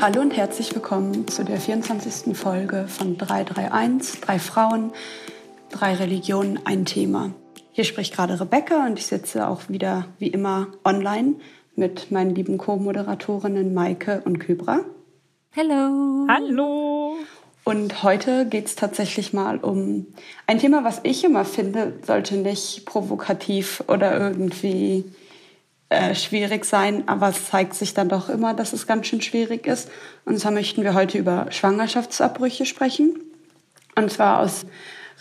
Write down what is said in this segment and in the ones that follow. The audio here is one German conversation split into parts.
Hallo und herzlich willkommen zu der 24. Folge von 331, drei Frauen, drei Religionen, ein Thema. Hier spricht gerade Rebecca und ich sitze auch wieder wie immer online mit meinen lieben Co-Moderatorinnen Maike und Kybra. Hallo. Hallo. Und heute geht es tatsächlich mal um ein Thema, was ich immer finde, sollte nicht provokativ oder irgendwie äh, schwierig sein, aber es zeigt sich dann doch immer, dass es ganz schön schwierig ist. Und zwar möchten wir heute über Schwangerschaftsabbrüche sprechen. Und zwar aus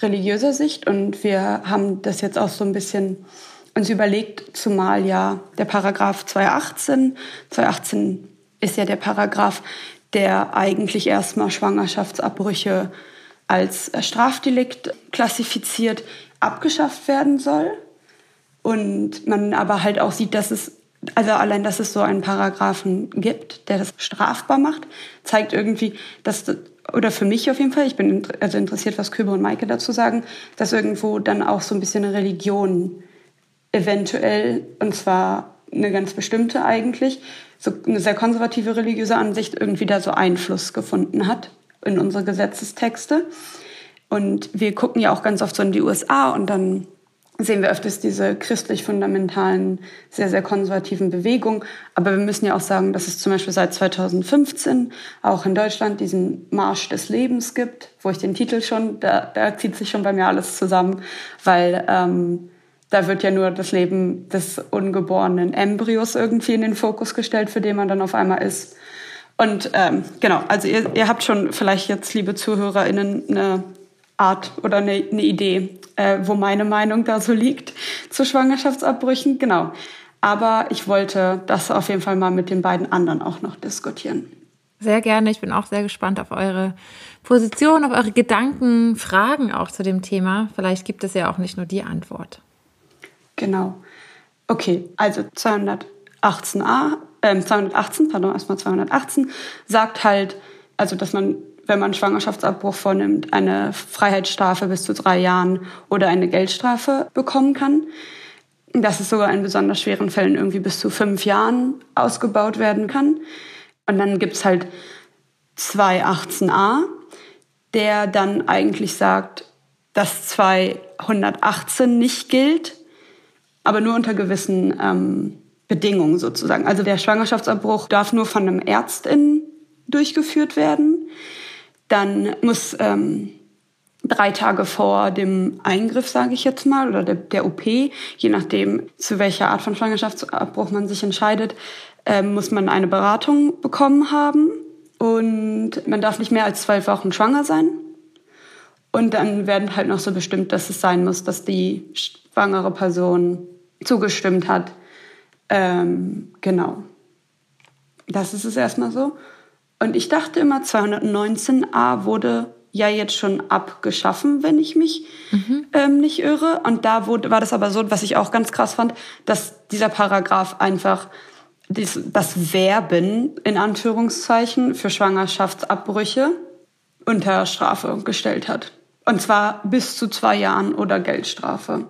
religiöser Sicht. Und wir haben das jetzt auch so ein bisschen uns überlegt, zumal ja der Paragraph 218, 218 ist ja der Paragraph, der eigentlich erstmal Schwangerschaftsabbrüche als Strafdelikt klassifiziert, abgeschafft werden soll. Und man aber halt auch sieht, dass es, also allein, dass es so einen Paragraphen gibt, der das strafbar macht, zeigt irgendwie, dass, oder für mich auf jeden Fall, ich bin also interessiert, was Kübe und Maike dazu sagen, dass irgendwo dann auch so ein bisschen eine Religion eventuell, und zwar eine ganz bestimmte eigentlich, so eine sehr konservative religiöse Ansicht irgendwie da so Einfluss gefunden hat in unsere Gesetzestexte. Und wir gucken ja auch ganz oft so in die USA und dann sehen wir öfters diese christlich-fundamentalen, sehr, sehr konservativen Bewegungen. Aber wir müssen ja auch sagen, dass es zum Beispiel seit 2015 auch in Deutschland diesen Marsch des Lebens gibt, wo ich den Titel schon, da, da zieht sich schon bei mir alles zusammen, weil ähm, da wird ja nur das Leben des ungeborenen Embryos irgendwie in den Fokus gestellt, für den man dann auf einmal ist. Und ähm, genau, also ihr, ihr habt schon vielleicht jetzt, liebe ZuhörerInnen, eine Art oder eine, eine Idee, äh, wo meine Meinung da so liegt zu Schwangerschaftsabbrüchen. Genau. Aber ich wollte das auf jeden Fall mal mit den beiden anderen auch noch diskutieren. Sehr gerne. Ich bin auch sehr gespannt auf eure Position, auf eure Gedanken, Fragen auch zu dem Thema. Vielleicht gibt es ja auch nicht nur die Antwort. Genau. Okay, also 218a, äh, 218, pardon, erstmal 218, sagt halt, also dass man wenn man Schwangerschaftsabbruch vornimmt, eine Freiheitsstrafe bis zu drei Jahren oder eine Geldstrafe bekommen kann. Dass es sogar in besonders schweren Fällen irgendwie bis zu fünf Jahren ausgebaut werden kann. Und dann gibt's halt 218a, der dann eigentlich sagt, dass 218 nicht gilt, aber nur unter gewissen ähm, Bedingungen sozusagen. Also der Schwangerschaftsabbruch darf nur von einem Ärztin durchgeführt werden. Dann muss ähm, drei Tage vor dem Eingriff, sage ich jetzt mal, oder der, der, OP, je nachdem, zu welcher Art von Schwangerschaftsabbruch man sich entscheidet, äh, muss man eine Beratung bekommen haben. Und man darf nicht mehr als zwölf Wochen schwanger sein. Und dann werden halt noch so bestimmt, dass es sein muss, dass die schwangere Person zugestimmt hat. Ähm, genau. Das ist es erstmal so. Und ich dachte immer, 219a wurde ja jetzt schon abgeschaffen, wenn ich mich mhm. ähm, nicht irre. Und da wurde, war das aber so, was ich auch ganz krass fand, dass dieser Paragraph einfach dies, das Werben in Anführungszeichen für Schwangerschaftsabbrüche unter Strafe gestellt hat. Und zwar bis zu zwei Jahren oder Geldstrafe.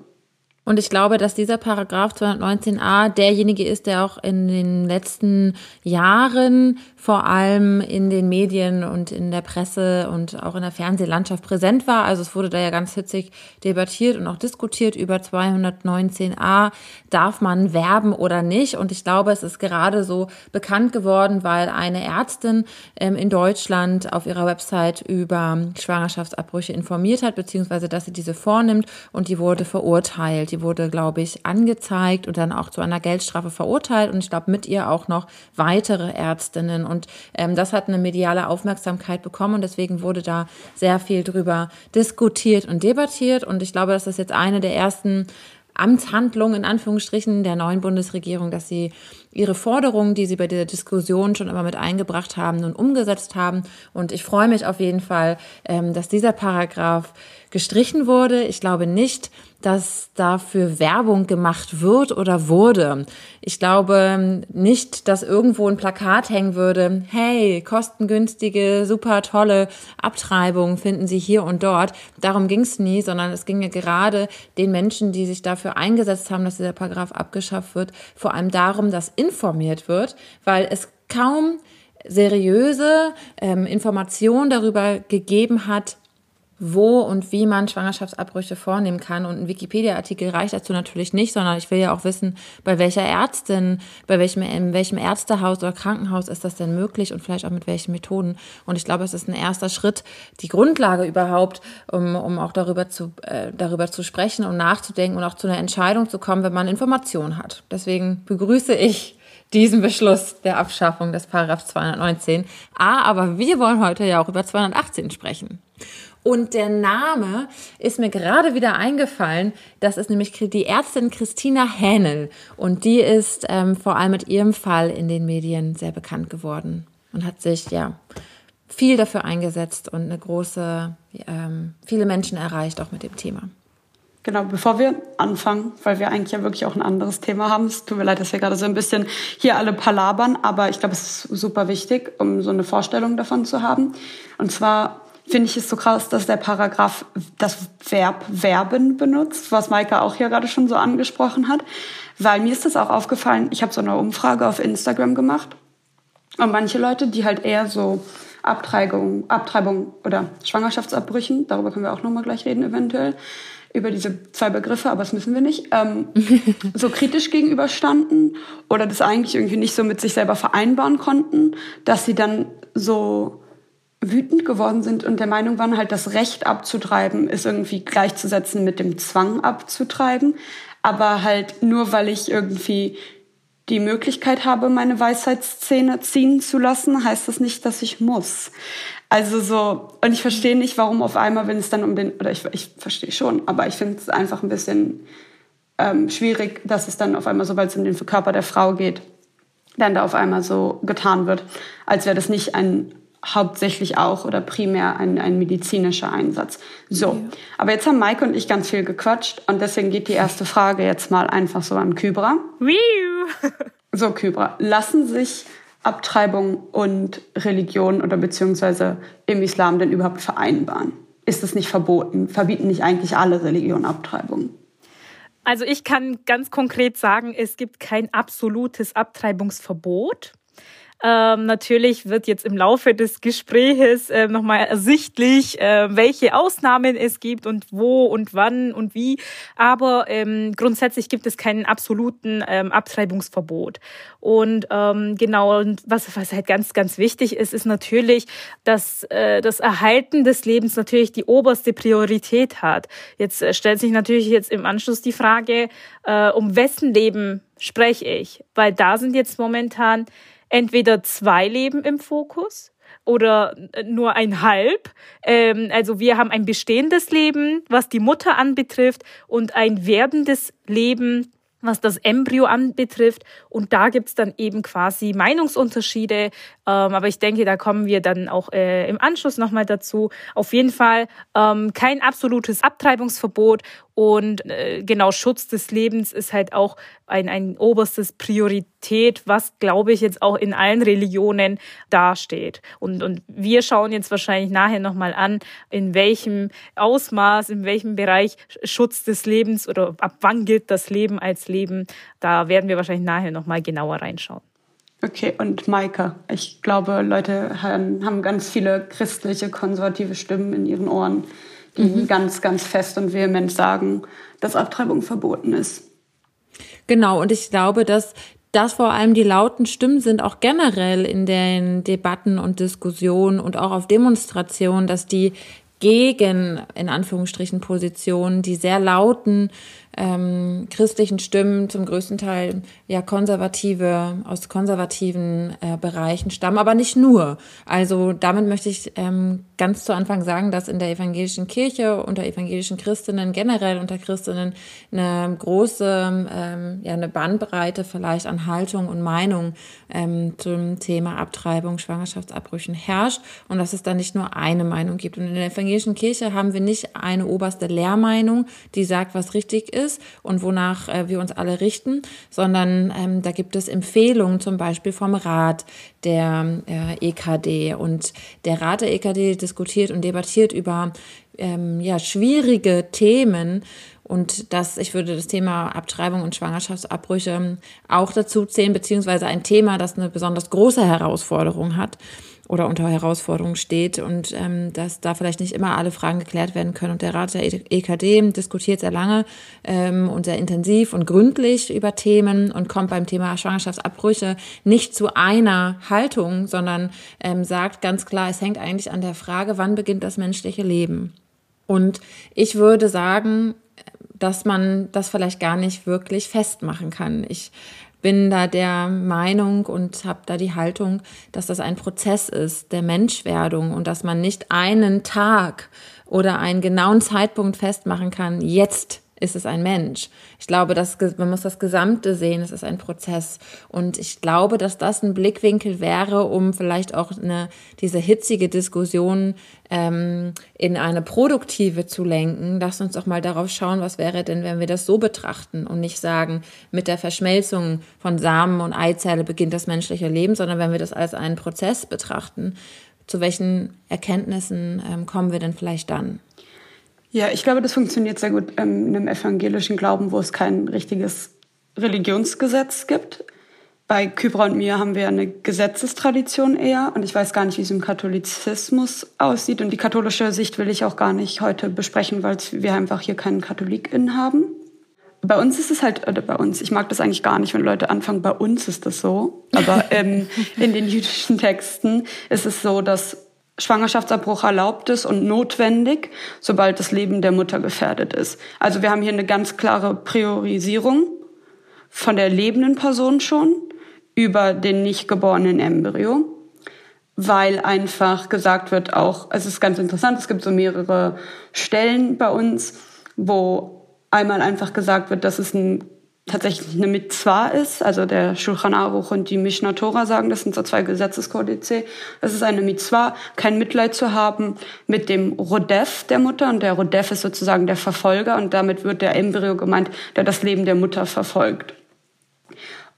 Und ich glaube, dass dieser Paragraph 219a derjenige ist, der auch in den letzten Jahren vor allem in den Medien und in der Presse und auch in der Fernsehlandschaft präsent war. Also es wurde da ja ganz hitzig debattiert und auch diskutiert über 219a. Darf man werben oder nicht? Und ich glaube, es ist gerade so bekannt geworden, weil eine Ärztin ähm, in Deutschland auf ihrer Website über Schwangerschaftsabbrüche informiert hat, beziehungsweise dass sie diese vornimmt und die wurde verurteilt. Die wurde, glaube ich, angezeigt und dann auch zu einer Geldstrafe verurteilt und ich glaube mit ihr auch noch weitere Ärztinnen. Und ähm, das hat eine mediale Aufmerksamkeit bekommen und deswegen wurde da sehr viel drüber diskutiert und debattiert. Und ich glaube, das jetzt eine der ersten Amtshandlung in Anführungsstrichen der neuen Bundesregierung, dass sie ihre Forderungen, die sie bei der Diskussion schon immer mit eingebracht haben, nun umgesetzt haben. Und ich freue mich auf jeden Fall, ähm, dass dieser Paragraph gestrichen wurde. Ich glaube nicht, dass dafür Werbung gemacht wird oder wurde. Ich glaube nicht, dass irgendwo ein Plakat hängen würde, hey, kostengünstige, super tolle Abtreibung finden Sie hier und dort. Darum ging es nie, sondern es ging ja gerade den Menschen, die sich dafür eingesetzt haben, dass dieser Paragraph abgeschafft wird, vor allem darum, dass informiert wird, weil es kaum seriöse ähm, Informationen darüber gegeben hat, wo und wie man Schwangerschaftsabbrüche vornehmen kann. Und ein Wikipedia-Artikel reicht dazu natürlich nicht, sondern ich will ja auch wissen, bei welcher Ärztin, bei welchem, in welchem Ärztehaus oder Krankenhaus ist das denn möglich und vielleicht auch mit welchen Methoden. Und ich glaube, es ist ein erster Schritt, die Grundlage überhaupt, um, um auch darüber zu, äh, darüber zu sprechen und nachzudenken und auch zu einer Entscheidung zu kommen, wenn man Informationen hat. Deswegen begrüße ich diesen Beschluss der Abschaffung des Paragraph 219. Ah, aber wir wollen heute ja auch über 218 sprechen. Und der Name ist mir gerade wieder eingefallen. Das ist nämlich die Ärztin Christina Hähnel. Und die ist ähm, vor allem mit ihrem Fall in den Medien sehr bekannt geworden und hat sich ja viel dafür eingesetzt und eine große, ähm, viele Menschen erreicht auch mit dem Thema. Genau, bevor wir anfangen, weil wir eigentlich ja wirklich auch ein anderes Thema haben. Es tut mir leid, dass wir gerade so ein bisschen hier alle palabern, aber ich glaube, es ist super wichtig, um so eine Vorstellung davon zu haben. Und zwar finde ich es so krass, dass der Paragraph das Verb werben benutzt, was Maika auch hier gerade schon so angesprochen hat. Weil mir ist das auch aufgefallen, ich habe so eine Umfrage auf Instagram gemacht und manche Leute, die halt eher so Abtreibung, Abtreibung oder Schwangerschaftsabbrüchen, darüber können wir auch nochmal gleich reden eventuell, über diese zwei Begriffe, aber das müssen wir nicht, ähm, so kritisch gegenüberstanden oder das eigentlich irgendwie nicht so mit sich selber vereinbaren konnten, dass sie dann so wütend geworden sind und der Meinung waren, halt das Recht abzutreiben ist irgendwie gleichzusetzen mit dem Zwang abzutreiben. Aber halt nur, weil ich irgendwie die Möglichkeit habe, meine Weisheitszähne ziehen zu lassen, heißt das nicht, dass ich muss. Also so, und ich verstehe nicht, warum auf einmal, wenn es dann um den, oder ich, ich verstehe schon, aber ich finde es einfach ein bisschen ähm, schwierig, dass es dann auf einmal, sobald es um den Körper der Frau geht, dann da auf einmal so getan wird, als wäre das nicht ein hauptsächlich auch oder primär ein, ein medizinischer Einsatz. So, ja. aber jetzt haben Maike und ich ganz viel gequatscht und deswegen geht die erste Frage jetzt mal einfach so an Kybra. so, Kybra, lassen sich Abtreibung und Religion oder beziehungsweise im Islam denn überhaupt vereinbaren? Ist es nicht verboten? Verbieten nicht eigentlich alle Religionen Abtreibung? Also ich kann ganz konkret sagen, es gibt kein absolutes Abtreibungsverbot. Ähm, natürlich wird jetzt im Laufe des Gespräches äh, nochmal ersichtlich, äh, welche Ausnahmen es gibt und wo und wann und wie. Aber ähm, grundsätzlich gibt es keinen absoluten ähm, Abtreibungsverbot. Und ähm, genau, und was, was halt ganz, ganz wichtig ist, ist natürlich, dass äh, das Erhalten des Lebens natürlich die oberste Priorität hat. Jetzt äh, stellt sich natürlich jetzt im Anschluss die Frage, äh, um wessen Leben spreche ich? Weil da sind jetzt momentan entweder zwei Leben im Fokus oder nur ein halb. Ähm, also wir haben ein bestehendes Leben, was die Mutter anbetrifft, und ein werdendes Leben, was das Embryo anbetrifft. Und da gibt's dann eben quasi Meinungsunterschiede. Ähm, aber ich denke, da kommen wir dann auch äh, im Anschluss nochmal dazu. Auf jeden Fall ähm, kein absolutes Abtreibungsverbot und äh, genau, Schutz des Lebens ist halt auch ein, ein oberstes Priorität, was, glaube ich, jetzt auch in allen Religionen dasteht. Und, und wir schauen jetzt wahrscheinlich nachher nochmal an, in welchem Ausmaß, in welchem Bereich Schutz des Lebens oder ab wann gilt das Leben als Leben. Da werden wir wahrscheinlich nachher nochmal genauer reinschauen. Okay, und Maika, ich glaube, Leute haben ganz viele christliche, konservative Stimmen in ihren Ohren mhm. ganz, ganz fest und vehement sagen, dass Abtreibung verboten ist. Genau, und ich glaube, dass das vor allem die lauten Stimmen sind, auch generell in den Debatten und Diskussionen und auch auf Demonstrationen, dass die gegen, in Anführungsstrichen, Positionen, die sehr lauten ähm, christlichen Stimmen, zum größten Teil ja konservative, aus konservativen äh, Bereichen stammen, aber nicht nur. Also damit möchte ich ähm, ganz zu Anfang sagen, dass in der evangelischen Kirche, unter evangelischen Christinnen, generell unter Christinnen eine große, ähm, ja, eine Bandbreite vielleicht an Haltung und Meinung ähm, zum Thema Abtreibung, Schwangerschaftsabbrüchen herrscht und dass es da nicht nur eine Meinung gibt. Und in der evangelischen Kirche haben wir nicht eine oberste Lehrmeinung, die sagt, was richtig ist, ist und wonach äh, wir uns alle richten, sondern ähm, da gibt es Empfehlungen zum Beispiel vom Rat der äh, EKD. Und der Rat der EKD diskutiert und debattiert über ähm, ja, schwierige Themen Und das, ich würde das Thema Abtreibung und Schwangerschaftsabbrüche auch dazu zählen, beziehungsweise ein Thema, das eine besonders große Herausforderung hat oder unter Herausforderungen steht und ähm, dass da vielleicht nicht immer alle Fragen geklärt werden können. Und der Rat der EKD diskutiert sehr lange ähm, und sehr intensiv und gründlich über Themen und kommt beim Thema Schwangerschaftsabbrüche nicht zu einer Haltung, sondern ähm, sagt ganz klar, es hängt eigentlich an der Frage, wann beginnt das menschliche Leben. Und ich würde sagen, dass man das vielleicht gar nicht wirklich festmachen kann. Ich bin da der Meinung und habe da die Haltung, dass das ein Prozess ist der Menschwerdung und dass man nicht einen Tag oder einen genauen Zeitpunkt festmachen kann, jetzt ist es ein Mensch. Ich glaube, dass man muss das Gesamte sehen, es ist ein Prozess. Und ich glaube, dass das ein Blickwinkel wäre, um vielleicht auch eine, diese hitzige Diskussion ähm, in eine produktive zu lenken. Lass uns doch mal darauf schauen, was wäre denn, wenn wir das so betrachten und nicht sagen, mit der Verschmelzung von Samen und Eizelle beginnt das menschliche Leben, sondern wenn wir das als einen Prozess betrachten, zu welchen Erkenntnissen ähm, kommen wir denn vielleicht dann? Ja, ich glaube, das funktioniert sehr gut ähm, in einem evangelischen Glauben, wo es kein richtiges Religionsgesetz gibt. Bei Kybra und mir haben wir eine Gesetzestradition eher und ich weiß gar nicht, wie es im Katholizismus aussieht und die katholische Sicht will ich auch gar nicht heute besprechen, weil wir einfach hier keinen KatholikInnen haben. Bei uns ist es halt, oder bei uns, ich mag das eigentlich gar nicht, wenn Leute anfangen, bei uns ist das so, aber ähm, in den jüdischen Texten ist es so, dass Schwangerschaftsabbruch erlaubt ist und notwendig, sobald das Leben der Mutter gefährdet ist. Also wir haben hier eine ganz klare Priorisierung von der lebenden Person schon über den nicht geborenen Embryo, weil einfach gesagt wird auch, es ist ganz interessant, es gibt so mehrere Stellen bei uns, wo einmal einfach gesagt wird, dass es ein tatsächlich eine Mitzwa ist. Also der Shulchan Aruch und die Mishnah Torah sagen, das sind so zwei Gesetzeskodize. Es ist eine Mitzwa, kein Mitleid zu haben mit dem Rodef der Mutter. Und der Rodef ist sozusagen der Verfolger. Und damit wird der Embryo gemeint, der das Leben der Mutter verfolgt.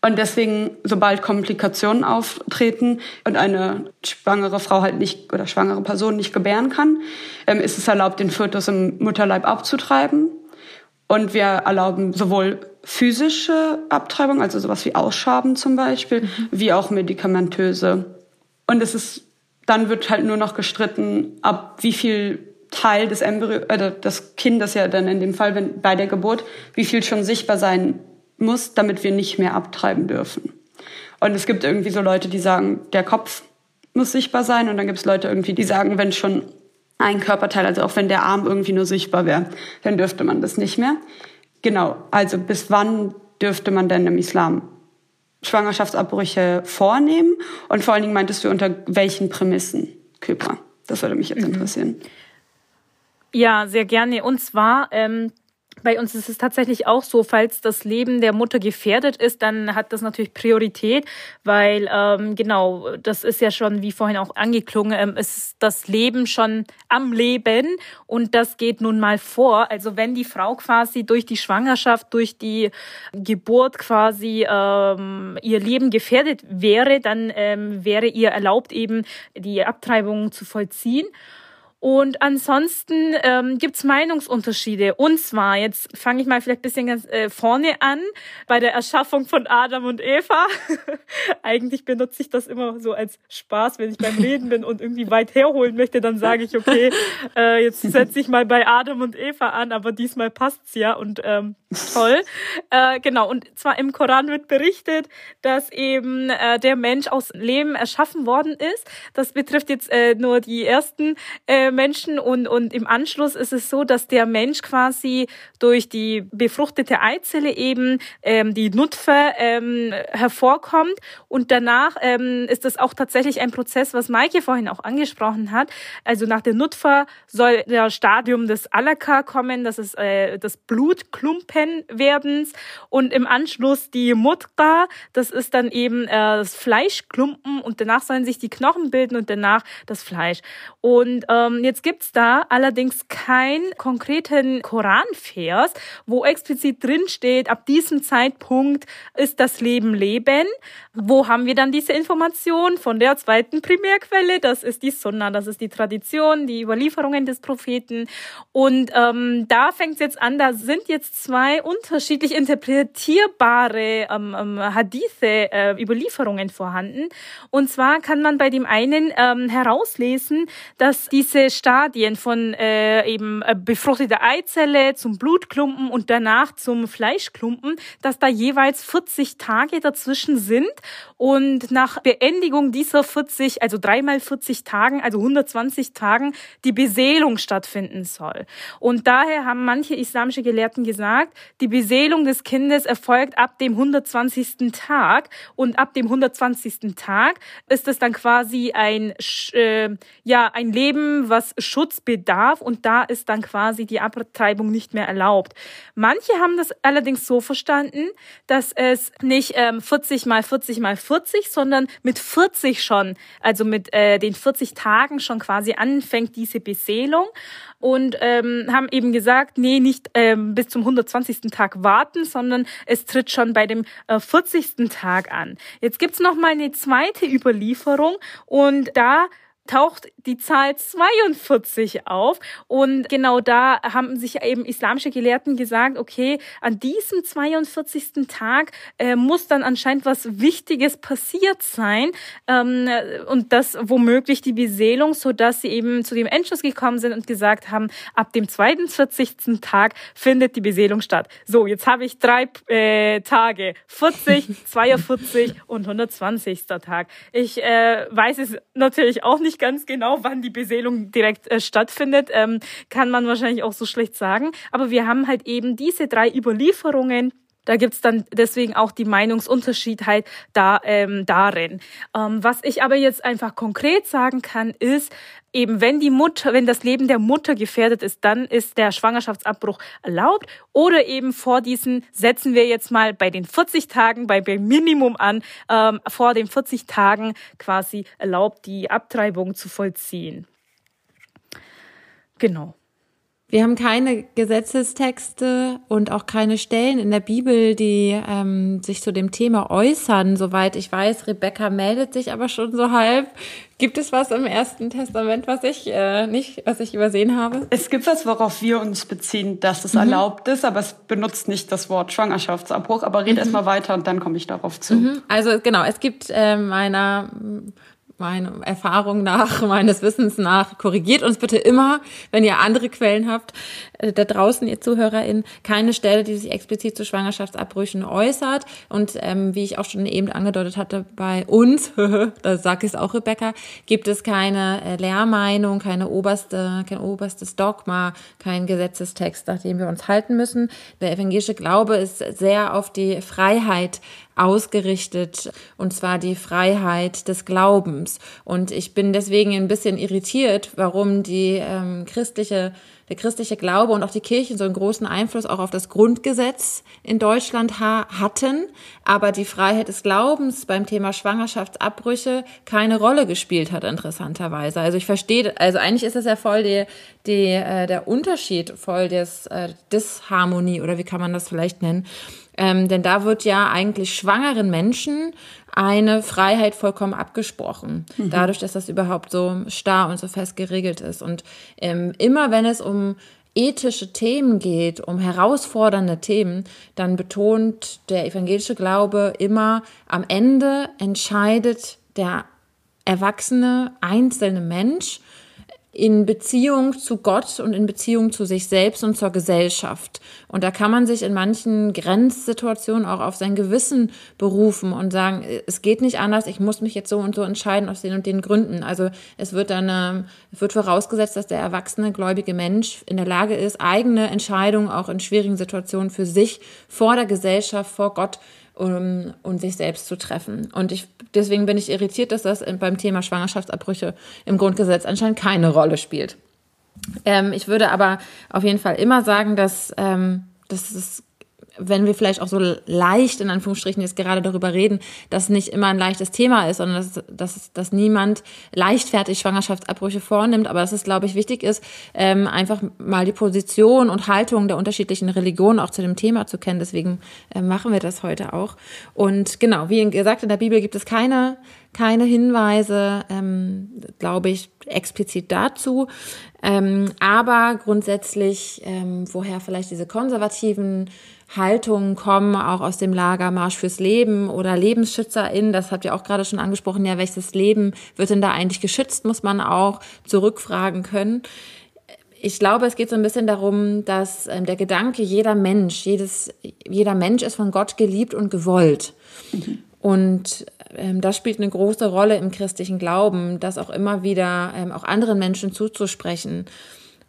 Und deswegen, sobald Komplikationen auftreten und eine schwangere Frau halt nicht oder schwangere Person nicht gebären kann, ähm, ist es erlaubt, den Fötus im Mutterleib abzutreiben. Und wir erlauben sowohl physische Abtreibung, also sowas wie Ausschaben zum Beispiel, mhm. wie auch medikamentöse. Und es ist, dann wird halt nur noch gestritten, ab wie viel Teil des Embryo, äh, des Kindes ja dann in dem Fall, wenn bei der Geburt, wie viel schon sichtbar sein muss, damit wir nicht mehr abtreiben dürfen. Und es gibt irgendwie so Leute, die sagen, der Kopf muss sichtbar sein, und dann gibt es Leute irgendwie, die sagen, wenn schon ein Körperteil, also auch wenn der Arm irgendwie nur sichtbar wäre, dann dürfte man das nicht mehr. Genau, also bis wann dürfte man denn im Islam Schwangerschaftsabbrüche vornehmen? Und vor allen Dingen meintest du unter welchen Prämissen, Kübra? Das würde mich jetzt mhm. interessieren. Ja, sehr gerne. Und zwar ähm, bei uns ist es tatsächlich auch so, falls das Leben der Mutter gefährdet ist, dann hat das natürlich Priorität, weil ähm, genau, das ist ja schon, wie vorhin auch angeklungen, ähm, ist das Leben schon am Leben und das geht nun mal vor. Also wenn die Frau quasi durch die Schwangerschaft, durch die Geburt quasi ähm, ihr Leben gefährdet wäre, dann ähm, wäre ihr erlaubt, eben die Abtreibung zu vollziehen. Und ansonsten ähm, gibt Meinungsunterschiede. Und zwar, jetzt fange ich mal vielleicht bisschen ganz äh, vorne an, bei der Erschaffung von Adam und Eva. Eigentlich benutze ich das immer so als Spaß, wenn ich beim Reden bin und irgendwie weit herholen möchte, dann sage ich, okay, äh, jetzt setze ich mal bei Adam und Eva an, aber diesmal passt's ja und ähm, toll. Äh, genau, und zwar im Koran wird berichtet, dass eben äh, der Mensch aus Leben erschaffen worden ist. Das betrifft jetzt äh, nur die ersten äh, Menschen und, und im Anschluss ist es so, dass der Mensch quasi durch die befruchtete Eizelle eben ähm, die Nutfe ähm, hervorkommt. Und danach ähm, ist das auch tatsächlich ein Prozess, was Maike vorhin auch angesprochen hat. Also nach der Nutfe soll der Stadium des Alaka kommen, das ist äh, das Blutklumpenwerdens. Und im Anschluss die Mutka, das ist dann eben äh, das Fleischklumpen. Und danach sollen sich die Knochen bilden und danach das Fleisch. Und ähm, jetzt gibt's da allerdings keinen konkreten Koranvers, wo explizit drin steht, ab diesem Zeitpunkt ist das Leben Leben. Wo haben wir dann diese Information? Von der zweiten Primärquelle, das ist die Sunna, das ist die Tradition, die Überlieferungen des Propheten. Und ähm, da fängt es jetzt an, da sind jetzt zwei unterschiedlich interpretierbare ähm, ähm, Hadithe, äh, Überlieferungen vorhanden. Und zwar kann man bei dem einen ähm, herauslesen, dass diese Stadien von äh, eben äh, befruchteter Eizelle zum Blutklumpen und danach zum Fleischklumpen, dass da jeweils 40 Tage dazwischen sind und nach Beendigung dieser 40, also dreimal 40 Tagen, also 120 Tagen, die Beseelung stattfinden soll. Und daher haben manche islamische Gelehrten gesagt, die Beseelung des Kindes erfolgt ab dem 120. Tag und ab dem 120. Tag ist es dann quasi ein, äh, ja, ein Leben, was Schutz bedarf und da ist dann quasi die Abtreibung nicht mehr erlaubt. Manche haben das allerdings so verstanden, dass es nicht ähm, 40 mal 40 mal 40, sondern mit 40 schon, also mit äh, den 40 Tagen schon quasi anfängt diese Beseelung und ähm, haben eben gesagt, nee, nicht ähm, bis zum 120. Tag warten, sondern es tritt schon bei dem äh, 40. Tag an. Jetzt gibt's noch mal eine zweite Überlieferung und da taucht die Zahl 42 auf. Und genau da haben sich eben islamische Gelehrten gesagt, okay, an diesem 42. Tag äh, muss dann anscheinend was Wichtiges passiert sein. Ähm, und das womöglich die Beseelung, so dass sie eben zu dem Entschluss gekommen sind und gesagt haben, ab dem 42. Tag findet die Beseelung statt. So, jetzt habe ich drei äh, Tage. 40, 42 und 120. Tag. Ich äh, weiß es natürlich auch nicht ganz genau, wann die Beseelung direkt äh, stattfindet, ähm, kann man wahrscheinlich auch so schlecht sagen. Aber wir haben halt eben diese drei Überlieferungen da gibt's dann deswegen auch die Meinungsunterschiedheit da, ähm, darin. Ähm, was ich aber jetzt einfach konkret sagen kann, ist, eben wenn die Mutter, wenn das Leben der Mutter gefährdet ist, dann ist der Schwangerschaftsabbruch erlaubt. Oder eben vor diesen, setzen wir jetzt mal bei den 40 Tagen, bei dem Minimum an, ähm, vor den 40 Tagen quasi erlaubt, die Abtreibung zu vollziehen. Genau. Wir haben keine Gesetzestexte und auch keine Stellen in der Bibel, die ähm, sich zu dem Thema äußern. Soweit ich weiß, Rebecca meldet sich aber schon so halb. Gibt es was im Ersten Testament, was ich äh, nicht, was ich übersehen habe? Es gibt was, worauf wir uns beziehen, dass es mhm. erlaubt ist, aber es benutzt nicht das Wort Schwangerschaftsabbruch. Aber red mhm. erst mal weiter und dann komme ich darauf zu. Mhm. Also genau, es gibt äh, meiner meiner Erfahrung nach, meines Wissens nach, korrigiert uns bitte immer, wenn ihr andere Quellen habt, äh, da draußen, ihr ZuhörerInnen, keine Stelle, die sich explizit zu Schwangerschaftsabbrüchen äußert. Und ähm, wie ich auch schon eben angedeutet hatte, bei uns, da sag ich es auch Rebecca, gibt es keine äh, Lehrmeinung, keine oberste, kein oberstes Dogma, kein Gesetzestext, nach dem wir uns halten müssen. Der evangelische Glaube ist sehr auf die Freiheit ausgerichtet, und zwar die Freiheit des Glaubens. Und ich bin deswegen ein bisschen irritiert, warum die ähm, christliche der christliche Glaube und auch die Kirche so einen großen Einfluss auch auf das Grundgesetz in Deutschland ha hatten, aber die Freiheit des Glaubens beim Thema Schwangerschaftsabbrüche keine Rolle gespielt hat, interessanterweise. Also ich verstehe, also eigentlich ist das ja voll die, die, äh, der Unterschied, voll des äh, Disharmonie oder wie kann man das vielleicht nennen. Ähm, denn da wird ja eigentlich schwangeren Menschen eine Freiheit vollkommen abgesprochen, mhm. dadurch, dass das überhaupt so starr und so fest geregelt ist. Und ähm, immer wenn es um ethische Themen geht, um herausfordernde Themen, dann betont der evangelische Glaube immer, am Ende entscheidet der erwachsene einzelne Mensch in Beziehung zu Gott und in Beziehung zu sich selbst und zur Gesellschaft. Und da kann man sich in manchen Grenzsituationen auch auf sein Gewissen berufen und sagen, es geht nicht anders, ich muss mich jetzt so und so entscheiden aus den und den Gründen. Also es wird dann, ähm, es wird vorausgesetzt, dass der erwachsene gläubige Mensch in der Lage ist, eigene Entscheidungen auch in schwierigen Situationen für sich vor der Gesellschaft, vor Gott um, und sich selbst zu treffen. Und ich, deswegen bin ich irritiert, dass das beim Thema Schwangerschaftsabbrüche im Grundgesetz anscheinend keine Rolle spielt. Ähm, ich würde aber auf jeden Fall immer sagen, dass, ähm, dass es wenn wir vielleicht auch so leicht in Anführungsstrichen jetzt gerade darüber reden, dass nicht immer ein leichtes Thema ist, sondern dass, dass, dass niemand leichtfertig Schwangerschaftsabbrüche vornimmt, aber dass es, glaube ich, wichtig ist, ähm, einfach mal die Position und Haltung der unterschiedlichen Religionen auch zu dem Thema zu kennen. Deswegen äh, machen wir das heute auch. Und genau, wie gesagt, in der Bibel gibt es keine keine Hinweise, ähm, glaube ich, explizit dazu. Ähm, aber grundsätzlich, ähm, woher vielleicht diese konservativen Haltungen kommen, auch aus dem Lager Marsch fürs Leben oder LebensschützerInnen, das habt ihr auch gerade schon angesprochen, ja, welches Leben wird denn da eigentlich geschützt, muss man auch zurückfragen können. Ich glaube, es geht so ein bisschen darum, dass ähm, der Gedanke, jeder Mensch, jedes, jeder Mensch ist von Gott geliebt und gewollt. Und ähm, das spielt eine große Rolle im christlichen Glauben, das auch immer wieder ähm, auch anderen Menschen zuzusprechen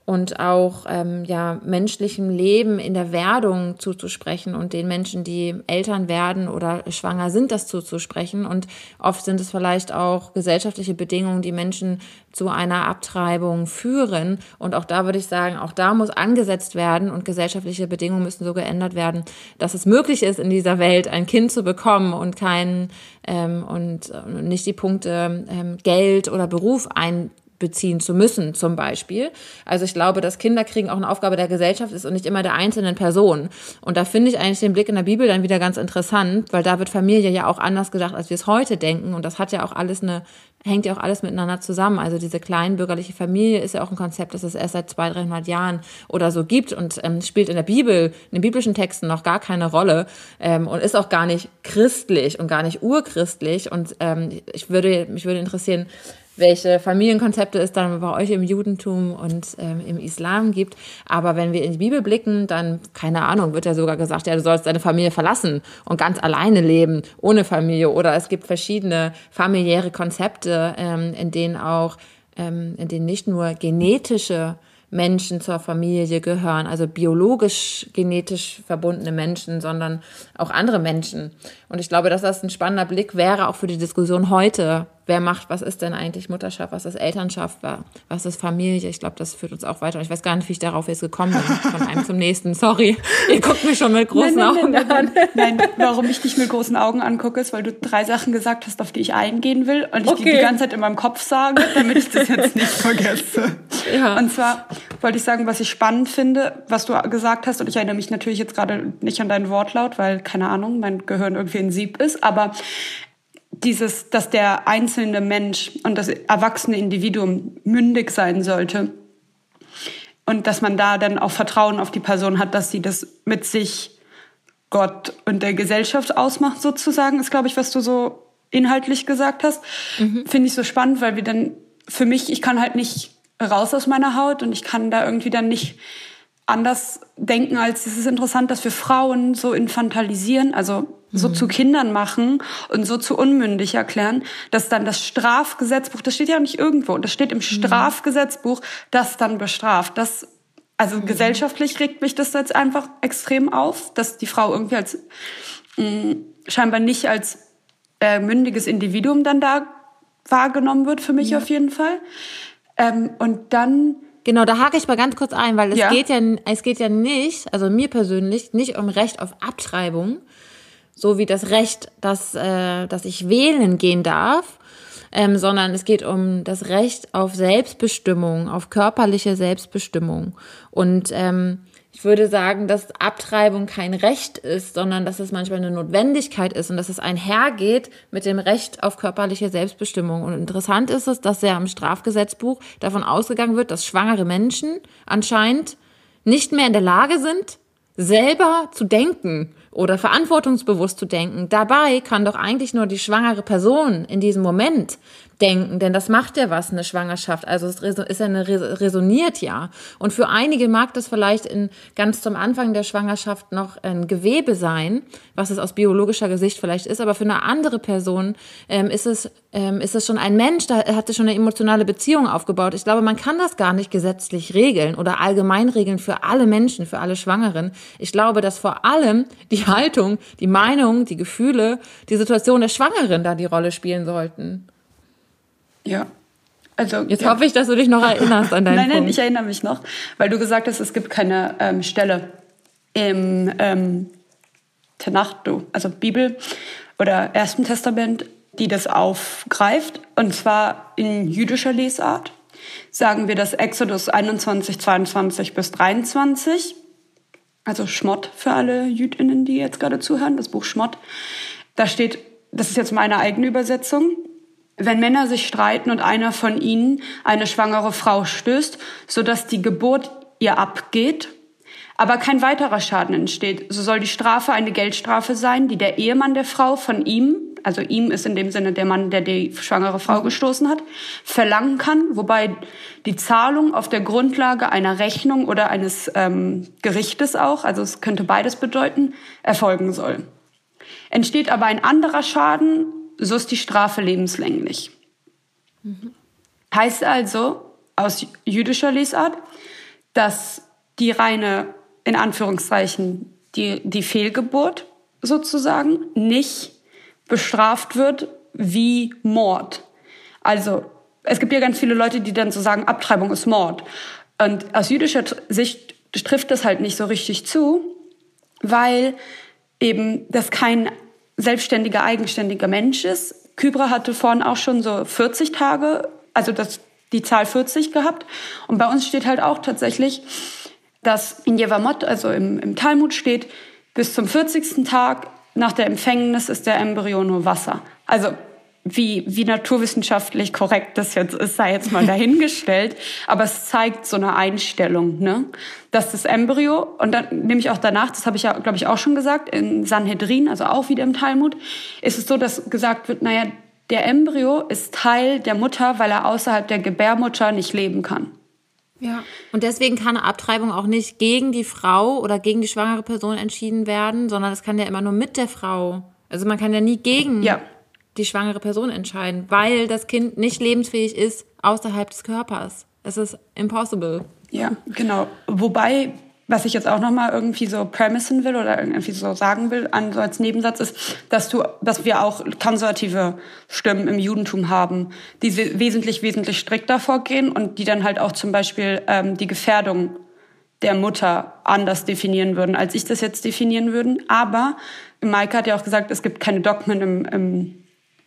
und auch ähm, ja menschlichem Leben in der Werdung zuzusprechen und den Menschen, die Eltern werden oder schwanger sind, das zuzusprechen. Und oft sind es vielleicht auch gesellschaftliche Bedingungen, die Menschen zu einer Abtreibung führen. Und auch da würde ich sagen, auch da muss angesetzt werden und gesellschaftliche Bedingungen müssen so geändert werden, dass es möglich ist, in dieser Welt ein Kind zu bekommen und kein ähm, und äh, nicht die Punkte ähm, Geld oder Beruf ein beziehen zu müssen, zum Beispiel. Also ich glaube, dass Kinderkriegen auch eine Aufgabe der Gesellschaft ist und nicht immer der einzelnen Person. Und da finde ich eigentlich den Blick in der Bibel dann wieder ganz interessant, weil da wird Familie ja auch anders gedacht, als wir es heute denken. Und das hat ja auch alles eine, hängt ja auch alles miteinander zusammen. Also diese kleinbürgerliche Familie ist ja auch ein Konzept, das es erst seit 200, 300 Jahren oder so gibt und ähm, spielt in der Bibel, in den biblischen Texten noch gar keine Rolle ähm, und ist auch gar nicht christlich und gar nicht urchristlich. Und ähm, ich würde, mich würde interessieren, welche Familienkonzepte es dann bei euch im Judentum und ähm, im Islam gibt. Aber wenn wir in die Bibel blicken, dann, keine Ahnung, wird ja sogar gesagt, ja, du sollst deine Familie verlassen und ganz alleine leben, ohne Familie. Oder es gibt verschiedene familiäre Konzepte, ähm, in denen auch, ähm, in denen nicht nur genetische Menschen zur Familie gehören, also biologisch genetisch verbundene Menschen, sondern auch andere Menschen. Und ich glaube, dass das ein spannender Blick wäre, auch für die Diskussion heute, wer macht, was ist denn eigentlich Mutterschaft, was ist Elternschaft, was ist Familie. Ich glaube, das führt uns auch weiter. Ich weiß gar nicht, wie ich darauf jetzt gekommen bin, von einem zum nächsten. Sorry, ihr guckt mich schon mit großen nein, nein, Augen nein, an. Nein, warum ich dich mit großen Augen angucke, ist, weil du drei Sachen gesagt hast, auf die ich eingehen will und ich okay. die die ganze Zeit in meinem Kopf sage, damit ich das jetzt nicht vergesse. Ja. Und zwar wollte ich sagen, was ich spannend finde, was du gesagt hast, und ich erinnere mich natürlich jetzt gerade nicht an deinen Wortlaut, weil, keine Ahnung, mein Gehirn irgendwie ein Sieb ist, aber dieses, dass der einzelne Mensch und das erwachsene Individuum mündig sein sollte und dass man da dann auch Vertrauen auf die Person hat, dass sie das mit sich, Gott und der Gesellschaft ausmacht, sozusagen, ist, glaube ich, was du so inhaltlich gesagt hast. Mhm. Finde ich so spannend, weil wir dann, für mich, ich kann halt nicht raus aus meiner Haut und ich kann da irgendwie dann nicht anders denken, als es ist interessant, dass wir Frauen so infantilisieren, also so mhm. zu Kindern machen und so zu unmündig erklären, dass dann das Strafgesetzbuch, das steht ja nicht irgendwo, das steht im mhm. Strafgesetzbuch, das dann bestraft. Das, also mhm. gesellschaftlich regt mich das jetzt einfach extrem auf, dass die Frau irgendwie als mh, mm, scheinbar nicht als äh, mündiges Individuum dann da wahrgenommen wird, für mich ja. auf jeden Fall. Ähm, und dann Genau, da hake ich mal ganz kurz ein, weil es ja. geht ja, es geht ja nicht, also mir persönlich, nicht um Recht auf Abtreibung, so wie das Recht, dass, äh, dass ich wählen gehen darf, ähm, sondern es geht um das Recht auf Selbstbestimmung, auf körperliche Selbstbestimmung. Und ähm, ich würde sagen, dass Abtreibung kein Recht ist, sondern dass es manchmal eine Notwendigkeit ist und dass es einhergeht mit dem Recht auf körperliche Selbstbestimmung. Und interessant ist es, dass ja im Strafgesetzbuch davon ausgegangen wird, dass schwangere Menschen anscheinend nicht mehr in der Lage sind, selber zu denken oder verantwortungsbewusst zu denken. Dabei kann doch eigentlich nur die schwangere Person in diesem Moment denken, denn das macht ja was, eine Schwangerschaft. Also es ist eine, resoniert ja. Und für einige mag das vielleicht in, ganz zum Anfang der Schwangerschaft noch ein Gewebe sein, was es aus biologischer Gesicht vielleicht ist, aber für eine andere Person ähm, ist es ähm, ist es schon ein Mensch, da hat sich schon eine emotionale Beziehung aufgebaut. Ich glaube, man kann das gar nicht gesetzlich regeln oder allgemein regeln für alle Menschen, für alle Schwangeren. Ich glaube, dass vor allem die Haltung, die Meinung, die Gefühle, die Situation der Schwangeren da die Rolle spielen sollten. Ja. Also, Jetzt ja. hoffe ich, dass du dich noch erinnerst an deinen Nein, nein, Punkt. ich erinnere mich noch, weil du gesagt hast, es gibt keine ähm, Stelle im, ähm, Tenach, also Bibel oder Ersten Testament, die das aufgreift. Und zwar in jüdischer Lesart sagen wir das Exodus 21, 22 bis 23. Also Schmott für alle Jüdinnen, die jetzt gerade zuhören, das Buch Schmott. Da steht, das ist jetzt meine eigene Übersetzung, wenn Männer sich streiten und einer von ihnen eine schwangere Frau stößt, sodass die Geburt ihr abgeht, aber kein weiterer Schaden entsteht, so soll die Strafe eine Geldstrafe sein, die der Ehemann der Frau von ihm, also ihm ist in dem Sinne der Mann, der die schwangere Frau gestoßen hat, verlangen kann, wobei die Zahlung auf der Grundlage einer Rechnung oder eines ähm, Gerichtes auch, also es könnte beides bedeuten, erfolgen soll. Entsteht aber ein anderer Schaden, so ist die Strafe lebenslänglich. Mhm. Heißt also aus jüdischer Lesart, dass die reine, in Anführungszeichen, die, die Fehlgeburt sozusagen nicht bestraft wird wie Mord. Also es gibt ja ganz viele Leute, die dann so sagen, Abtreibung ist Mord. Und aus jüdischer Sicht trifft das halt nicht so richtig zu, weil eben das kein selbstständiger, eigenständiger Mensch ist. Kybra hatte vorhin auch schon so 40 Tage, also das, die Zahl 40 gehabt. Und bei uns steht halt auch tatsächlich, dass in Jevamot, also im, im Talmud steht, bis zum 40. Tag nach der Empfängnis ist der Embryo nur Wasser. Also wie, wie naturwissenschaftlich korrekt das jetzt ist, sei jetzt mal dahingestellt. Aber es zeigt so eine Einstellung, ne? Dass das Embryo, und dann nehme ich auch danach, das habe ich ja, glaube ich, auch schon gesagt, in Sanhedrin, also auch wieder im Talmud, ist es so, dass gesagt wird, naja, der Embryo ist Teil der Mutter, weil er außerhalb der Gebärmutter nicht leben kann. Ja. Und deswegen kann eine Abtreibung auch nicht gegen die Frau oder gegen die schwangere Person entschieden werden, sondern es kann ja immer nur mit der Frau. Also man kann ja nie gegen ja die schwangere Person entscheiden, weil das Kind nicht lebensfähig ist außerhalb des Körpers. Es ist impossible. Ja, genau. Wobei, was ich jetzt auch nochmal irgendwie so premissen will oder irgendwie so sagen will, an, so als Nebensatz ist, dass du, dass wir auch konservative Stimmen im Judentum haben, die wesentlich, wesentlich strikter vorgehen und die dann halt auch zum Beispiel ähm, die Gefährdung der Mutter anders definieren würden, als ich das jetzt definieren würden. Aber Maike hat ja auch gesagt, es gibt keine Dogmen im, im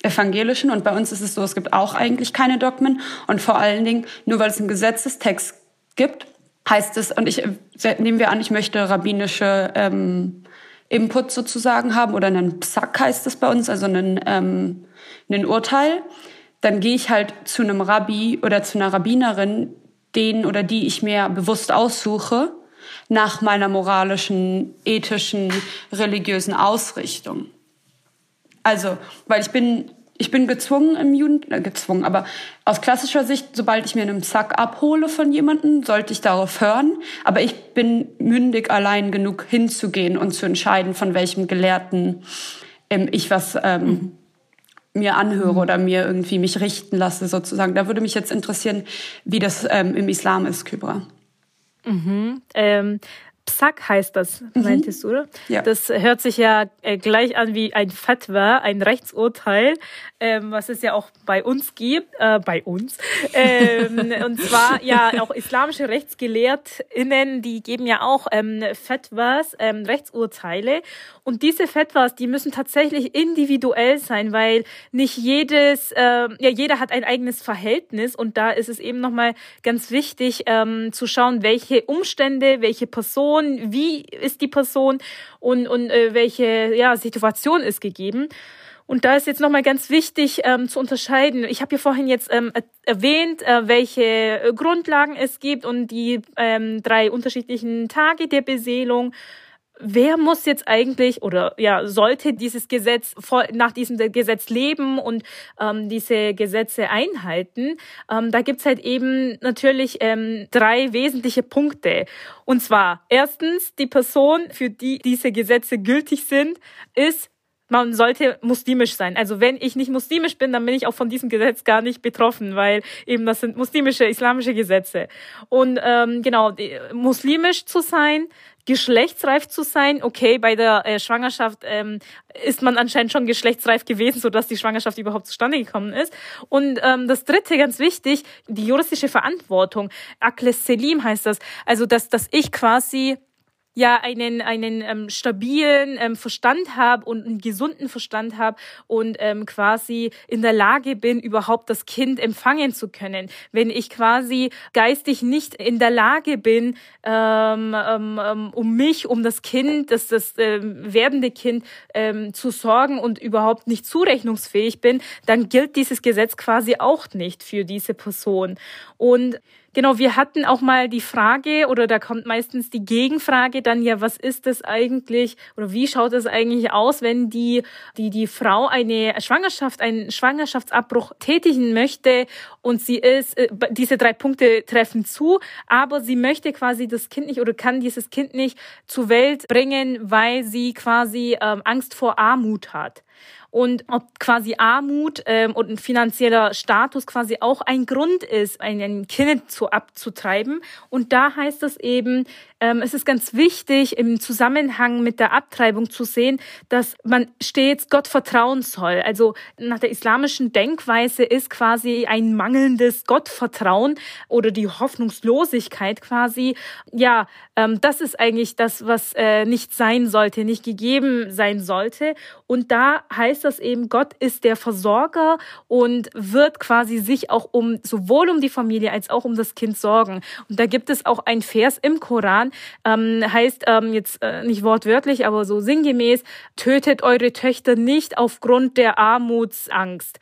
evangelischen und bei uns ist es so, es gibt auch eigentlich keine Dogmen und vor allen Dingen, nur weil es einen Gesetzestext gibt, heißt es, und ich nehmen wir an, ich möchte rabbinische ähm, Input sozusagen haben oder einen Psack heißt es bei uns, also einen, ähm, einen Urteil, dann gehe ich halt zu einem Rabbi oder zu einer Rabbinerin, den oder die ich mir bewusst aussuche, nach meiner moralischen, ethischen, religiösen Ausrichtung. Also, weil ich bin, ich bin gezwungen im Jugend, äh, gezwungen, aber aus klassischer Sicht, sobald ich mir einen Sack abhole von jemandem, sollte ich darauf hören. Aber ich bin mündig allein genug hinzugehen und zu entscheiden, von welchem Gelehrten ähm, ich was ähm, mhm. mir anhöre oder mir irgendwie mich richten lasse sozusagen. Da würde mich jetzt interessieren, wie das ähm, im Islam ist, Kybra. Mhm. Ähm, Psak heißt das, mhm. meintest du, oder? Ja. Das hört sich ja äh, gleich an wie ein Fatwa, ein Rechtsurteil, ähm, was es ja auch bei uns gibt, äh, bei uns. Ähm, und zwar ja auch islamische RechtsgelehrtInnen, die geben ja auch ähm, Fatwas, ähm, Rechtsurteile. Und diese Fatwas, die müssen tatsächlich individuell sein, weil nicht jedes, äh, ja jeder hat ein eigenes Verhältnis und da ist es eben nochmal ganz wichtig ähm, zu schauen, welche Umstände, welche Person, wie ist die Person und, und äh, welche ja, Situation ist gegeben. Und da ist jetzt nochmal ganz wichtig ähm, zu unterscheiden. Ich habe ja vorhin jetzt ähm, erwähnt, äh, welche äh, Grundlagen es gibt und die ähm, drei unterschiedlichen Tage der Beseelung. Wer muss jetzt eigentlich oder ja sollte dieses Gesetz nach diesem Gesetz leben und ähm, diese Gesetze einhalten? Ähm, da gibt's halt eben natürlich ähm, drei wesentliche Punkte. Und zwar erstens die Person, für die diese Gesetze gültig sind, ist man sollte muslimisch sein. Also wenn ich nicht muslimisch bin, dann bin ich auch von diesem Gesetz gar nicht betroffen, weil eben das sind muslimische, islamische Gesetze. Und ähm, genau, muslimisch zu sein, geschlechtsreif zu sein. Okay, bei der äh, Schwangerschaft ähm, ist man anscheinend schon geschlechtsreif gewesen, sodass die Schwangerschaft überhaupt zustande gekommen ist. Und ähm, das Dritte, ganz wichtig, die juristische Verantwortung. Akles Selim heißt das. Also, dass, dass ich quasi ja einen einen ähm, stabilen ähm, Verstand habe und einen gesunden Verstand habe und ähm, quasi in der Lage bin, überhaupt das Kind empfangen zu können. Wenn ich quasi geistig nicht in der Lage bin, ähm, ähm, ähm um mich, um das Kind, das das ähm, werdende Kind ähm, zu sorgen und überhaupt nicht zurechnungsfähig bin, dann gilt dieses Gesetz quasi auch nicht für diese Person. Und Genau, wir hatten auch mal die Frage oder da kommt meistens die Gegenfrage dann ja, was ist das eigentlich oder wie schaut es eigentlich aus, wenn die, die, die Frau eine Schwangerschaft, einen Schwangerschaftsabbruch tätigen möchte und sie ist, äh, diese drei Punkte treffen zu, aber sie möchte quasi das Kind nicht oder kann dieses Kind nicht zur Welt bringen, weil sie quasi ähm, Angst vor Armut hat und ob quasi Armut ähm, und ein finanzieller Status quasi auch ein Grund ist, ein Kind zu abzutreiben. Und da heißt es eben, ähm, es ist ganz wichtig im Zusammenhang mit der Abtreibung zu sehen, dass man stets Gott vertrauen soll. Also nach der islamischen Denkweise ist quasi ein mangelndes Gottvertrauen oder die Hoffnungslosigkeit quasi, ja, ähm, das ist eigentlich das, was äh, nicht sein sollte, nicht gegeben sein sollte. Und da heißt das eben, Gott ist der Versorger und wird quasi sich auch um sowohl um die Familie als auch um das Kind sorgen. Und da gibt es auch ein Vers im Koran, ähm, heißt ähm, jetzt äh, nicht wortwörtlich, aber so sinngemäß, tötet eure Töchter nicht aufgrund der Armutsangst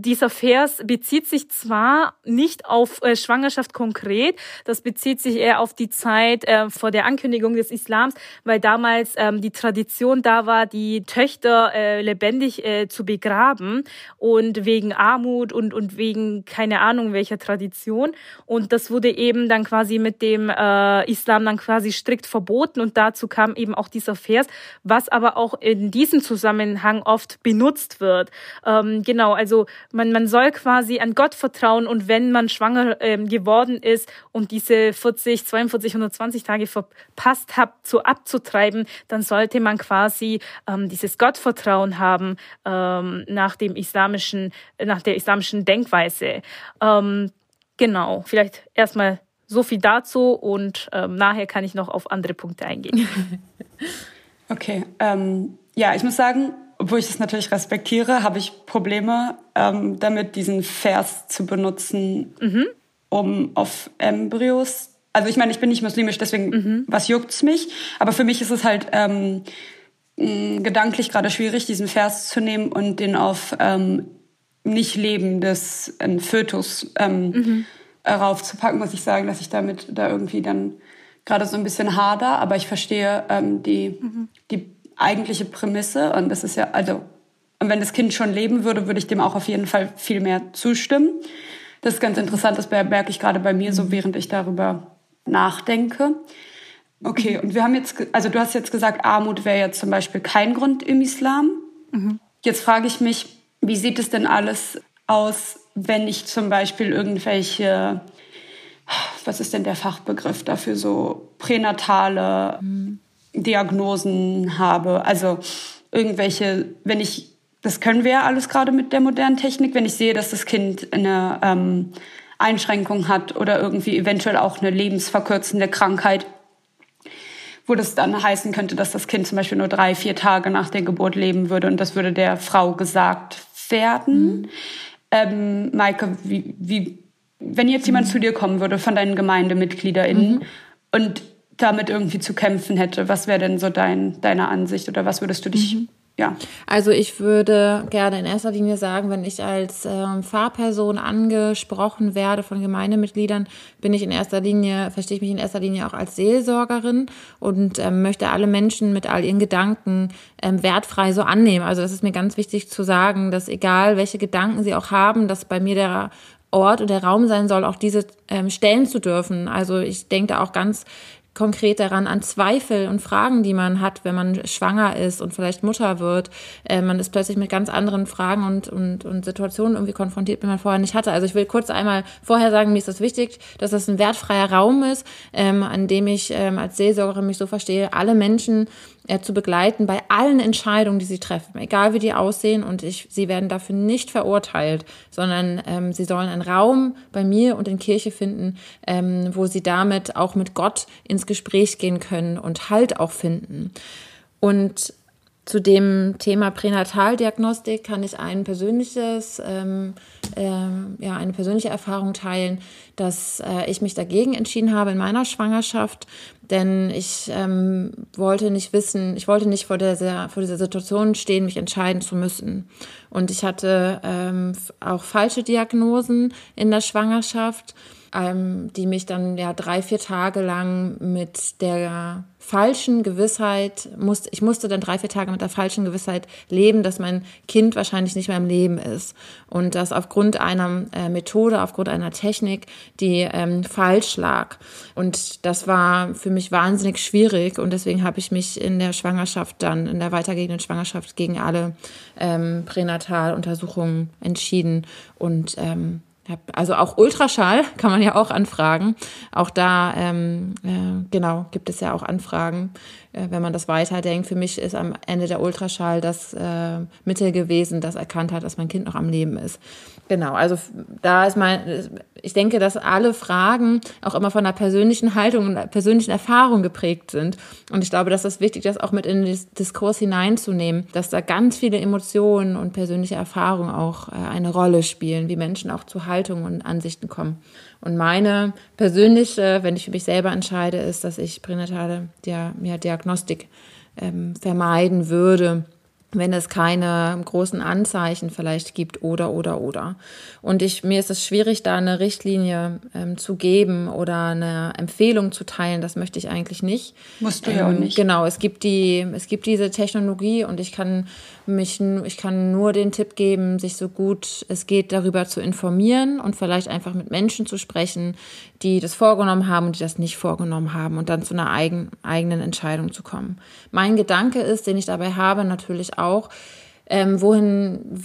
dieser Vers bezieht sich zwar nicht auf äh, Schwangerschaft konkret, das bezieht sich eher auf die Zeit äh, vor der Ankündigung des Islams, weil damals ähm, die Tradition da war, die Töchter äh, lebendig äh, zu begraben und wegen Armut und, und wegen keine Ahnung welcher Tradition. Und das wurde eben dann quasi mit dem äh, Islam dann quasi strikt verboten und dazu kam eben auch dieser Vers, was aber auch in diesem Zusammenhang oft benutzt wird. Ähm, genau, also man, man soll quasi an Gott vertrauen und wenn man schwanger ähm, geworden ist und diese 40, 42, 120 Tage verpasst hat, zu abzutreiben, dann sollte man quasi ähm, dieses Gottvertrauen haben ähm, nach dem islamischen, nach der islamischen Denkweise. Ähm, genau, vielleicht erstmal so viel dazu und ähm, nachher kann ich noch auf andere Punkte eingehen. Okay, ähm, ja, ich muss sagen, obwohl ich das natürlich respektiere, habe ich Probleme ähm, damit, diesen Vers zu benutzen, mhm. um auf Embryos. Also ich meine, ich bin nicht muslimisch, deswegen mhm. was juckt's mich? Aber für mich ist es halt ähm, gedanklich gerade schwierig, diesen Vers zu nehmen und den auf ähm, nicht lebendes ähm, Fötus ähm, mhm. raufzupacken, muss ich sagen, dass ich damit da irgendwie dann gerade so ein bisschen hader. Aber ich verstehe ähm, die, mhm. die eigentliche Prämisse. Und das ist ja, also, und wenn das Kind schon leben würde, würde ich dem auch auf jeden Fall viel mehr zustimmen. Das ist ganz interessant, das merke ich gerade bei mir so, während ich darüber nachdenke. Okay, und wir haben jetzt, also du hast jetzt gesagt, Armut wäre jetzt zum Beispiel kein Grund im Islam. Mhm. Jetzt frage ich mich, wie sieht es denn alles aus, wenn ich zum Beispiel irgendwelche, was ist denn der Fachbegriff dafür, so pränatale mhm. Diagnosen habe. Also irgendwelche, wenn ich, das können wir ja alles gerade mit der modernen Technik, wenn ich sehe, dass das Kind eine ähm, Einschränkung hat oder irgendwie eventuell auch eine lebensverkürzende Krankheit, wo das dann heißen könnte, dass das Kind zum Beispiel nur drei, vier Tage nach der Geburt leben würde und das würde der Frau gesagt werden. Mhm. Ähm, Maike, wie, wie, wenn jetzt jemand mhm. zu dir kommen würde von deinen GemeindemitgliederInnen mhm. und damit irgendwie zu kämpfen hätte. Was wäre denn so dein, deine Ansicht oder was würdest du dich, mhm. ja? Also ich würde gerne in erster Linie sagen, wenn ich als ähm, Fahrperson angesprochen werde von Gemeindemitgliedern, bin ich in erster Linie, verstehe ich mich in erster Linie auch als Seelsorgerin und ähm, möchte alle Menschen mit all ihren Gedanken ähm, wertfrei so annehmen. Also es ist mir ganz wichtig zu sagen, dass egal welche Gedanken sie auch haben, dass bei mir der Ort und der Raum sein soll, auch diese ähm, stellen zu dürfen. Also ich denke da auch ganz konkret daran an Zweifel und Fragen, die man hat, wenn man schwanger ist und vielleicht Mutter wird. Äh, man ist plötzlich mit ganz anderen Fragen und, und, und Situationen irgendwie konfrontiert, die man vorher nicht hatte. Also ich will kurz einmal vorher sagen, mir ist das wichtig, dass das ein wertfreier Raum ist, ähm, an dem ich ähm, als Seelsorgerin mich so verstehe, alle Menschen äh, zu begleiten bei allen Entscheidungen, die sie treffen, egal wie die aussehen. Und ich, sie werden dafür nicht verurteilt, sondern ähm, sie sollen einen Raum bei mir und in Kirche finden, ähm, wo sie damit auch mit Gott ins Gespräch gehen können und Halt auch finden. Und zu dem Thema Pränataldiagnostik kann ich ein persönliches, ähm, äh, ja, eine persönliche Erfahrung teilen, dass äh, ich mich dagegen entschieden habe in meiner Schwangerschaft, denn ich ähm, wollte nicht wissen, ich wollte nicht vor dieser, vor dieser Situation stehen, mich entscheiden zu müssen. Und ich hatte ähm, auch falsche Diagnosen in der Schwangerschaft ähm, die mich dann ja drei, vier Tage lang mit der falschen Gewissheit, musste, ich musste dann drei, vier Tage mit der falschen Gewissheit leben, dass mein Kind wahrscheinlich nicht mehr im Leben ist. Und das aufgrund einer äh, Methode, aufgrund einer Technik, die ähm, falsch lag. Und das war für mich wahnsinnig schwierig. Und deswegen habe ich mich in der Schwangerschaft dann, in der weitergehenden Schwangerschaft gegen alle ähm, Pränataluntersuchungen entschieden und ähm, also auch Ultraschall kann man ja auch anfragen. Auch da, ähm, äh, genau, gibt es ja auch Anfragen, äh, wenn man das weiterdenkt. Für mich ist am Ende der Ultraschall das äh, Mittel gewesen, das erkannt hat, dass mein Kind noch am Leben ist. Genau, also da ist mein, ich denke, dass alle Fragen auch immer von einer persönlichen Haltung und einer persönlichen Erfahrung geprägt sind. Und ich glaube, dass das wichtig ist, auch mit in den Diskurs hineinzunehmen, dass da ganz viele Emotionen und persönliche Erfahrungen auch äh, eine Rolle spielen, wie Menschen auch zu Haltungen und Ansichten kommen. Und meine persönliche, wenn ich für mich selber entscheide, ist, dass ich pränatale Diagnostik ähm, vermeiden würde wenn es keine großen Anzeichen vielleicht gibt oder oder oder. Und ich mir ist es schwierig, da eine Richtlinie ähm, zu geben oder eine Empfehlung zu teilen. Das möchte ich eigentlich nicht. Musst du ja auch ähm, nicht. Genau, es gibt die, es gibt diese Technologie und ich kann mich, ich kann nur den Tipp geben, sich so gut es geht darüber zu informieren und vielleicht einfach mit Menschen zu sprechen, die das vorgenommen haben und die das nicht vorgenommen haben und dann zu einer eigen, eigenen Entscheidung zu kommen. Mein Gedanke ist, den ich dabei habe, natürlich auch, ähm, wohin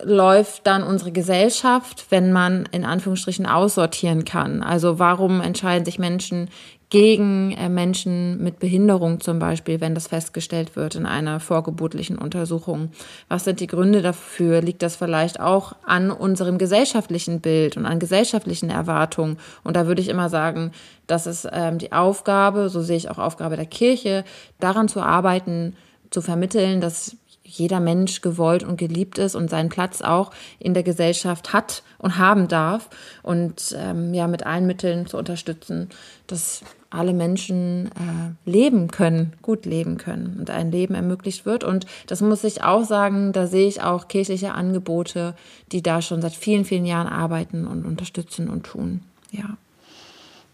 läuft dann unsere Gesellschaft, wenn man in Anführungsstrichen aussortieren kann? Also warum entscheiden sich Menschen gegen äh, Menschen mit Behinderung zum Beispiel, wenn das festgestellt wird in einer vorgeburtlichen Untersuchung? Was sind die Gründe dafür? Liegt das vielleicht auch an unserem gesellschaftlichen Bild und an gesellschaftlichen Erwartungen? Und da würde ich immer sagen, das ist ähm, die Aufgabe, so sehe ich auch Aufgabe der Kirche, daran zu arbeiten, zu vermitteln, dass jeder Mensch gewollt und geliebt ist und seinen Platz auch in der Gesellschaft hat und haben darf und ähm, ja mit allen Mitteln zu unterstützen, dass alle Menschen äh, leben können, gut leben können und ein Leben ermöglicht wird. Und das muss ich auch sagen, da sehe ich auch kirchliche Angebote, die da schon seit vielen, vielen Jahren arbeiten und unterstützen und tun. Ja.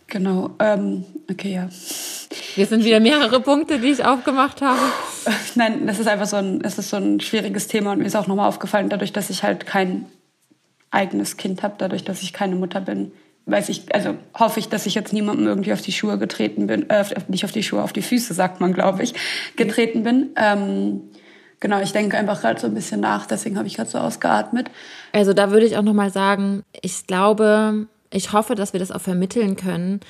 Genau, ähm, okay, ja. Hier sind wieder mehrere Punkte, die ich aufgemacht habe. Nein, das ist einfach so ein, es ist so ein schwieriges Thema und mir ist auch nochmal aufgefallen, dadurch, dass ich halt kein eigenes Kind habe, dadurch, dass ich keine Mutter bin, weiß ich, also hoffe ich, dass ich jetzt niemandem irgendwie auf die Schuhe getreten bin, äh, nicht auf die Schuhe, auf die Füße, sagt man, glaube ich, getreten bin. Ähm, genau, ich denke einfach gerade so ein bisschen nach, deswegen habe ich gerade so ausgeatmet. Also da würde ich auch nochmal sagen, ich glaube, ich hoffe, dass wir das auch vermitteln können,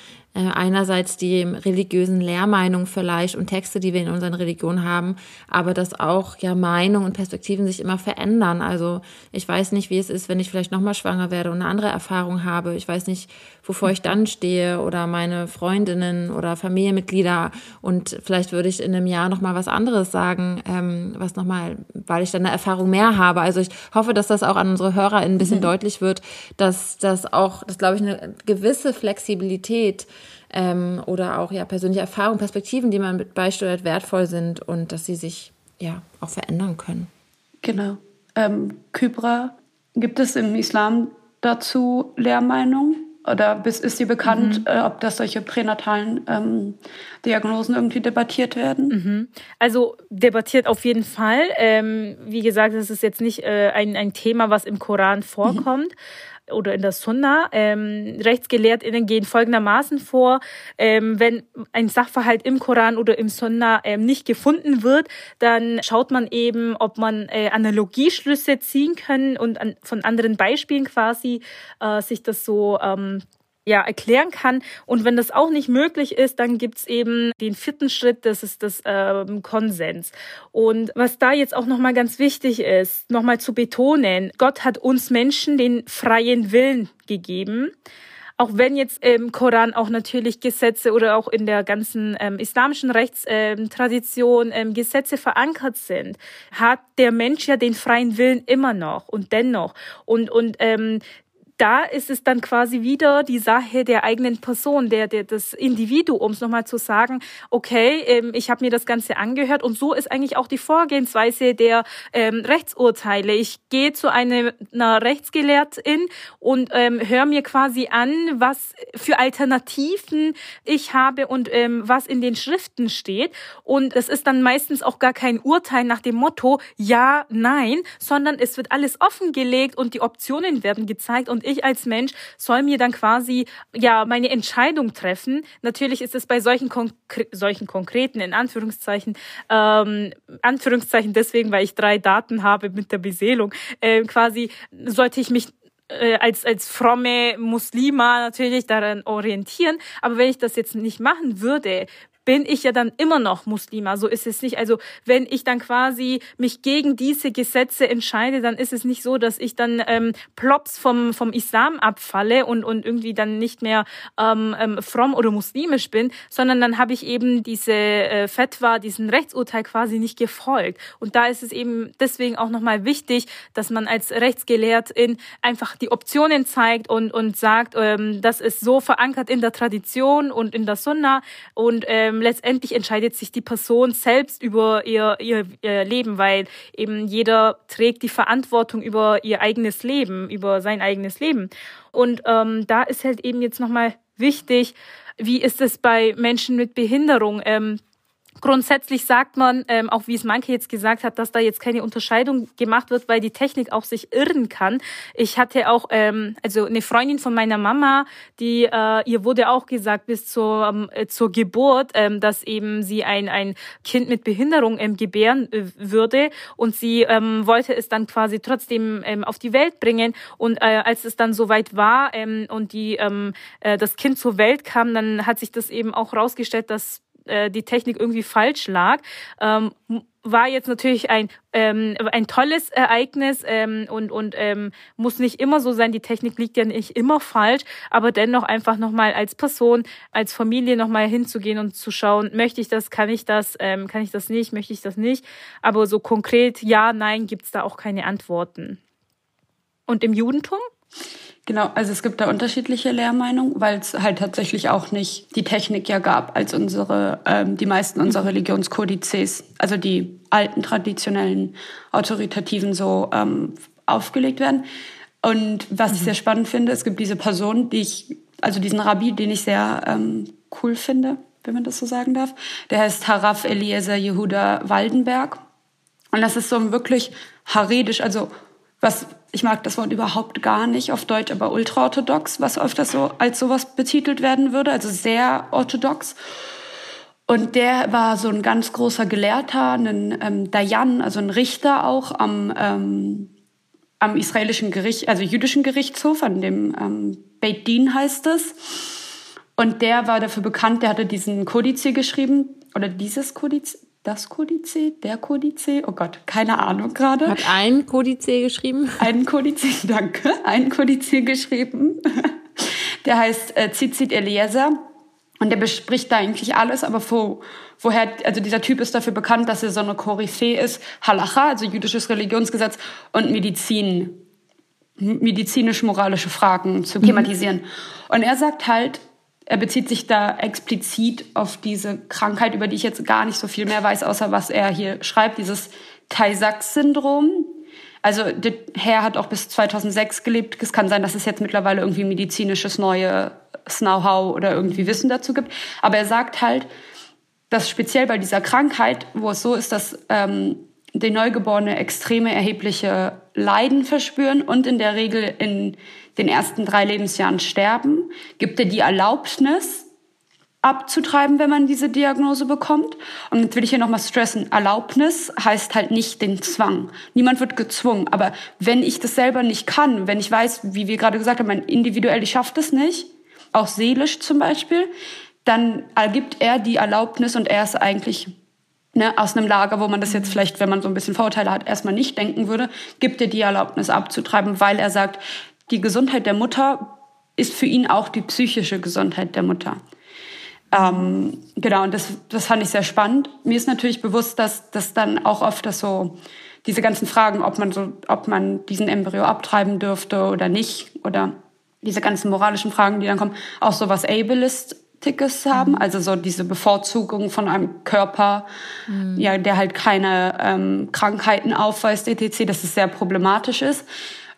einerseits die religiösen Lehrmeinungen vielleicht und Texte, die wir in unseren Religionen haben, aber dass auch ja Meinungen und Perspektiven sich immer verändern. Also ich weiß nicht, wie es ist, wenn ich vielleicht nochmal schwanger werde und eine andere Erfahrung habe. Ich weiß nicht, wovor ich dann stehe oder meine Freundinnen oder Familienmitglieder und vielleicht würde ich in einem Jahr nochmal was anderes sagen, ähm, was nochmal, weil ich dann eine Erfahrung mehr habe. Also ich hoffe, dass das auch an unsere Hörer ein bisschen mhm. deutlich wird, dass das auch, das glaube ich, eine gewisse Flexibilität ähm, oder auch ja persönliche Erfahrungen, Perspektiven, die man mit beisteuert, wertvoll sind und dass sie sich ja auch verändern können. Genau. Ähm, Kybra, gibt es im Islam dazu Lehrmeinungen? Oder ist dir bekannt, mhm. äh, ob das solche pränatalen ähm, Diagnosen irgendwie debattiert werden? Mhm. Also debattiert auf jeden Fall. Ähm, wie gesagt, das ist jetzt nicht äh, ein, ein Thema, was im Koran vorkommt. Mhm oder in der Sunna. Ähm, RechtsgelehrtInnen gehen folgendermaßen vor, ähm, wenn ein Sachverhalt im Koran oder im Sunna ähm, nicht gefunden wird, dann schaut man eben, ob man äh, Analogieschlüsse ziehen kann und an, von anderen Beispielen quasi äh, sich das so ähm, ja, erklären kann. Und wenn das auch nicht möglich ist, dann gibt's eben den vierten Schritt, das ist das ähm, Konsens. Und was da jetzt auch nochmal ganz wichtig ist, nochmal zu betonen, Gott hat uns Menschen den freien Willen gegeben. auch wenn jetzt im Koran auch natürlich Gesetze oder auch in der ganzen ähm, islamischen Rechtstradition ähm, Gesetze verankert sind, hat der Mensch ja den freien Willen immer noch und dennoch. Und, und ähm, da ist es dann quasi wieder die Sache der eigenen Person, der, der des Individuums, nochmal zu sagen, okay, ähm, ich habe mir das Ganze angehört und so ist eigentlich auch die Vorgehensweise der ähm, Rechtsurteile. Ich gehe zu einer, einer Rechtsgelehrtin und ähm, höre mir quasi an, was für Alternativen ich habe und ähm, was in den Schriften steht. Und es ist dann meistens auch gar kein Urteil nach dem Motto ja, nein, sondern es wird alles offengelegt und die Optionen werden gezeigt und ich als Mensch soll mir dann quasi ja meine Entscheidung treffen. Natürlich ist es bei solchen, Konkre solchen konkreten, in Anführungszeichen, ähm, Anführungszeichen deswegen, weil ich drei Daten habe mit der Beseelung, äh, quasi sollte ich mich äh, als, als fromme Muslima natürlich daran orientieren. Aber wenn ich das jetzt nicht machen würde, bin ich ja dann immer noch Muslima. So ist es nicht. Also wenn ich dann quasi mich gegen diese Gesetze entscheide, dann ist es nicht so, dass ich dann ähm, plops vom, vom Islam abfalle und, und irgendwie dann nicht mehr ähm, ähm, fromm oder muslimisch bin, sondern dann habe ich eben diese äh, Fetwa, diesen Rechtsurteil quasi nicht gefolgt. Und da ist es eben deswegen auch nochmal wichtig, dass man als Rechtsgelehrtin einfach die Optionen zeigt und, und sagt, ähm, das ist so verankert in der Tradition und in der Sunna und ähm, ähm, letztendlich entscheidet sich die Person selbst über ihr, ihr, ihr Leben, weil eben jeder trägt die Verantwortung über ihr eigenes Leben, über sein eigenes Leben. Und ähm, da ist halt eben jetzt nochmal wichtig, wie ist es bei Menschen mit Behinderung? Ähm, Grundsätzlich sagt man, ähm, auch wie es Manke jetzt gesagt hat, dass da jetzt keine Unterscheidung gemacht wird, weil die Technik auch sich irren kann. Ich hatte auch, ähm, also eine Freundin von meiner Mama, die äh, ihr wurde auch gesagt bis zur ähm, äh, zur Geburt, ähm, dass eben sie ein ein Kind mit Behinderung ähm, gebären äh, würde und sie ähm, wollte es dann quasi trotzdem ähm, auf die Welt bringen und äh, als es dann soweit war ähm, und die ähm, äh, das Kind zur Welt kam, dann hat sich das eben auch rausgestellt, dass äh, die Technik irgendwie falsch lag. Ähm, war jetzt natürlich ein ähm, ein tolles Ereignis ähm, und und ähm, muss nicht immer so sein. Die Technik liegt ja nicht immer falsch, aber dennoch einfach nochmal als Person, als Familie nochmal hinzugehen und zu schauen, möchte ich das, kann ich das, ähm, kann ich das nicht, möchte ich das nicht. Aber so konkret ja, nein, gibt's da auch keine Antworten. Und im Judentum? Genau, also es gibt da unterschiedliche Lehrmeinungen, weil es halt tatsächlich auch nicht die Technik ja gab, als unsere, ähm, die meisten unserer Religionskodizes, also die alten traditionellen Autoritativen so ähm, aufgelegt werden. Und was mhm. ich sehr spannend finde, es gibt diese Person, die ich, also diesen Rabbi, den ich sehr ähm, cool finde, wenn man das so sagen darf. Der heißt Haraf Eliezer Yehuda Waldenberg. Und das ist so ein wirklich haredisch, also was ich mag das Wort überhaupt gar nicht auf Deutsch, aber ultraorthodox, was öfters so als sowas betitelt werden würde, also sehr orthodox. Und der war so ein ganz großer Gelehrter, ein ähm, Dayan, also ein Richter auch am, ähm, am israelischen Gericht, also jüdischen Gerichtshof, an dem ähm, Beit Din heißt es. Und der war dafür bekannt, der hatte diesen Kodice geschrieben, oder dieses Kodice, das Kodice, der Kodice, oh Gott, keine Ahnung gerade. Hat ein Kodice geschrieben? Einen Kodice, danke, einen Kodice geschrieben. Der heißt äh, Zizit Eliezer und der bespricht da eigentlich alles, aber wo, woher, also dieser Typ ist dafür bekannt, dass er so eine Koryphäe ist, Halacha, also jüdisches Religionsgesetz und Medizin, medizinisch-moralische Fragen zu mhm. thematisieren. Mhm. Und er sagt halt, er bezieht sich da explizit auf diese Krankheit, über die ich jetzt gar nicht so viel mehr weiß, außer was er hier schreibt, dieses Tay-Sachs-Syndrom. Also der Herr hat auch bis 2006 gelebt. Es kann sein, dass es jetzt mittlerweile irgendwie medizinisches neues Know-how oder irgendwie Wissen dazu gibt. Aber er sagt halt, dass speziell bei dieser Krankheit, wo es so ist, dass ähm, die Neugeborene extreme erhebliche Leiden verspüren und in der Regel in den ersten drei Lebensjahren sterben, gibt er die Erlaubnis, abzutreiben, wenn man diese Diagnose bekommt. Und jetzt will ich hier nochmal stressen. Erlaubnis heißt halt nicht den Zwang. Niemand wird gezwungen. Aber wenn ich das selber nicht kann, wenn ich weiß, wie wir gerade gesagt haben, individuell, ich schaffe das nicht, auch seelisch zum Beispiel, dann ergibt er die Erlaubnis und er ist eigentlich ne, aus einem Lager, wo man das jetzt vielleicht, wenn man so ein bisschen Vorurteile hat, erstmal nicht denken würde, gibt er die Erlaubnis abzutreiben, weil er sagt, die Gesundheit der Mutter ist für ihn auch die psychische Gesundheit der Mutter. Ähm, genau, und das, das fand ich sehr spannend. Mir ist natürlich bewusst, dass das dann auch oft das so, diese ganzen Fragen, ob man so, ob man diesen Embryo abtreiben dürfte oder nicht, oder diese ganzen moralischen Fragen, die dann kommen, auch so was Ableistisches haben, mhm. also so diese Bevorzugung von einem Körper, mhm. ja, der halt keine ähm, Krankheiten aufweist, etc., dass es sehr problematisch ist.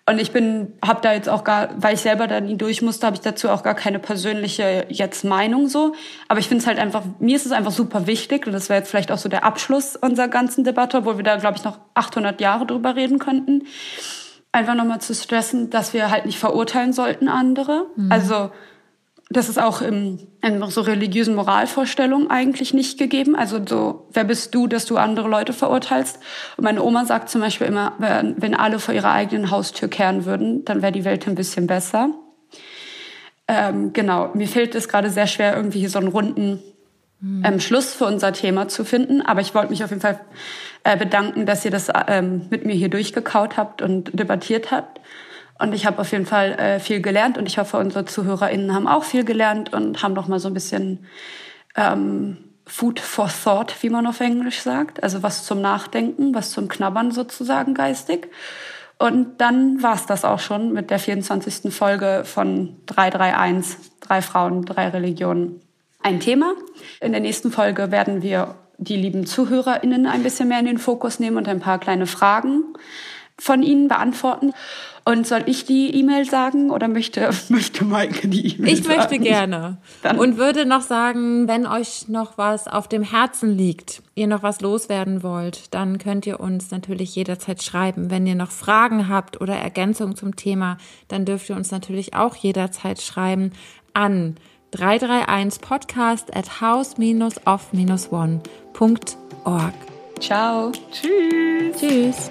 Und ich bin, habe da jetzt auch gar, weil ich selber da nie durch musste, habe ich dazu auch gar keine persönliche jetzt Meinung so. Aber ich finde es halt einfach, mir ist es einfach super wichtig und das wäre jetzt vielleicht auch so der Abschluss unserer ganzen Debatte, wo wir da, glaube ich, noch 800 Jahre drüber reden könnten. Einfach nochmal zu stressen, dass wir halt nicht verurteilen sollten andere. Mhm. Also das ist auch im, in so religiösen Moralvorstellungen eigentlich nicht gegeben. Also so, wer bist du, dass du andere Leute verurteilst? Und meine Oma sagt zum Beispiel immer, wenn alle vor ihrer eigenen Haustür kehren würden, dann wäre die Welt ein bisschen besser. Ähm, genau, mir fehlt es gerade sehr schwer, irgendwie hier so einen runden ähm, Schluss für unser Thema zu finden. Aber ich wollte mich auf jeden Fall äh, bedanken, dass ihr das ähm, mit mir hier durchgekaut habt und debattiert habt. Und ich habe auf jeden Fall äh, viel gelernt und ich hoffe, unsere ZuhörerInnen haben auch viel gelernt und haben noch mal so ein bisschen ähm, Food for Thought, wie man auf Englisch sagt. Also was zum Nachdenken, was zum Knabbern sozusagen geistig. Und dann war's das auch schon mit der 24. Folge von 331, drei Frauen, drei Religionen. Ein Thema. In der nächsten Folge werden wir die lieben ZuhörerInnen ein bisschen mehr in den Fokus nehmen und ein paar kleine Fragen von Ihnen beantworten. Und soll ich die E-Mail sagen oder möchte, möchte Maike die E-Mail Ich sagen? möchte gerne. Dann. Und würde noch sagen, wenn euch noch was auf dem Herzen liegt, ihr noch was loswerden wollt, dann könnt ihr uns natürlich jederzeit schreiben. Wenn ihr noch Fragen habt oder Ergänzungen zum Thema, dann dürft ihr uns natürlich auch jederzeit schreiben an 331 podcast at house-off-one.org. Ciao. Tschüss. Tschüss.